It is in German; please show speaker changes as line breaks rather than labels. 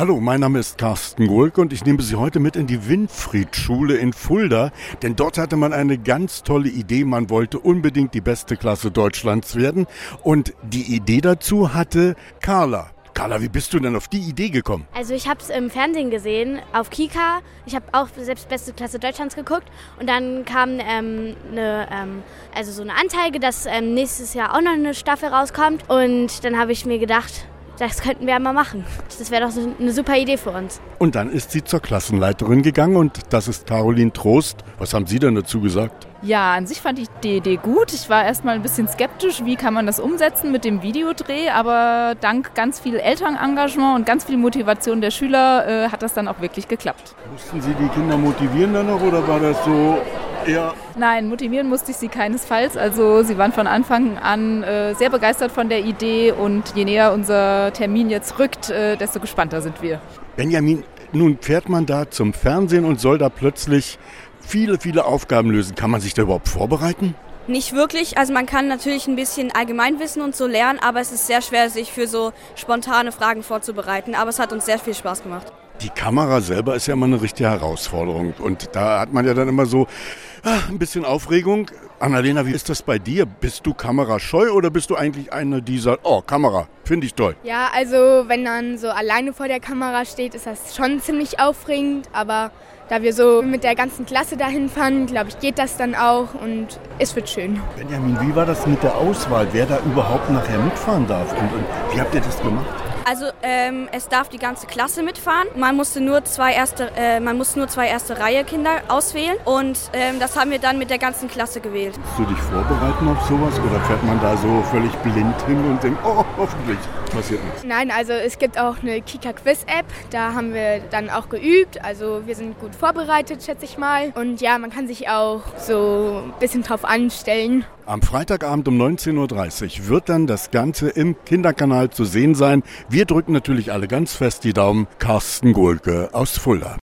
Hallo, mein Name ist Carsten Gulk und ich nehme Sie heute mit in die Winfried-Schule in Fulda, denn dort hatte man eine ganz tolle Idee. Man wollte unbedingt die beste Klasse Deutschlands werden und die Idee dazu hatte Carla. Carla, wie bist du denn auf die Idee gekommen?
Also ich habe es im Fernsehen gesehen, auf Kika. Ich habe auch selbst beste Klasse Deutschlands geguckt und dann kam ähm, eine, ähm, also so eine Anzeige, dass ähm, nächstes Jahr auch noch eine Staffel rauskommt und dann habe ich mir gedacht, das könnten wir einmal machen. Das wäre doch eine super Idee für uns.
Und dann ist sie zur Klassenleiterin gegangen und das ist Caroline Trost. Was haben Sie denn dazu gesagt?
Ja, an sich fand ich die Idee gut. Ich war erstmal ein bisschen skeptisch, wie kann man das umsetzen mit dem Videodreh, aber dank ganz viel Elternengagement und ganz viel Motivation der Schüler äh, hat das dann auch wirklich geklappt.
Mussten Sie die Kinder motivieren dann noch oder war das so eher
Nein, motivieren musste ich sie keinesfalls. Also sie waren von Anfang an äh, sehr begeistert von der Idee und je näher unser Termin jetzt rückt, äh, desto gespannter sind wir.
Benjamin, nun fährt man da zum Fernsehen und soll da plötzlich viele, viele Aufgaben lösen. Kann man sich da überhaupt vorbereiten?
Nicht wirklich. Also man kann natürlich ein bisschen Allgemeinwissen und so lernen, aber es ist sehr schwer, sich für so spontane Fragen vorzubereiten. Aber es hat uns sehr viel Spaß gemacht.
Die Kamera selber ist ja immer eine richtige Herausforderung. Und da hat man ja dann immer so ah, ein bisschen Aufregung. Annalena, wie ist das bei dir? Bist du kamerascheu oder bist du eigentlich eine, die sagt, oh, Kamera, finde ich toll?
Ja, also wenn man so alleine vor der Kamera steht, ist das schon ziemlich aufregend. Aber da wir so mit der ganzen Klasse dahin fahren, glaube ich, geht das dann auch und es wird schön.
Benjamin, wie war das mit der Auswahl, wer da überhaupt nachher mitfahren darf? Und, und wie habt ihr das gemacht?
Also ähm, es darf die ganze Klasse mitfahren. Man musste nur zwei erste, äh, man musste nur zwei erste Reihe Kinder auswählen und ähm, das haben wir dann mit der ganzen Klasse gewählt.
Musst du dich vorbereiten auf sowas oder fährt man da so völlig blind hin und denkt, oh, hoffentlich passiert nichts?
Nein, also es gibt auch eine Kika Quiz App, da haben wir dann auch geübt. Also wir sind gut vorbereitet, schätze ich mal. Und ja, man kann sich auch so ein bisschen drauf anstellen.
Am Freitagabend um 19.30 Uhr wird dann das Ganze im Kinderkanal zu sehen sein. Wir drücken natürlich alle ganz fest die Daumen. Carsten Gohlke aus Fulda.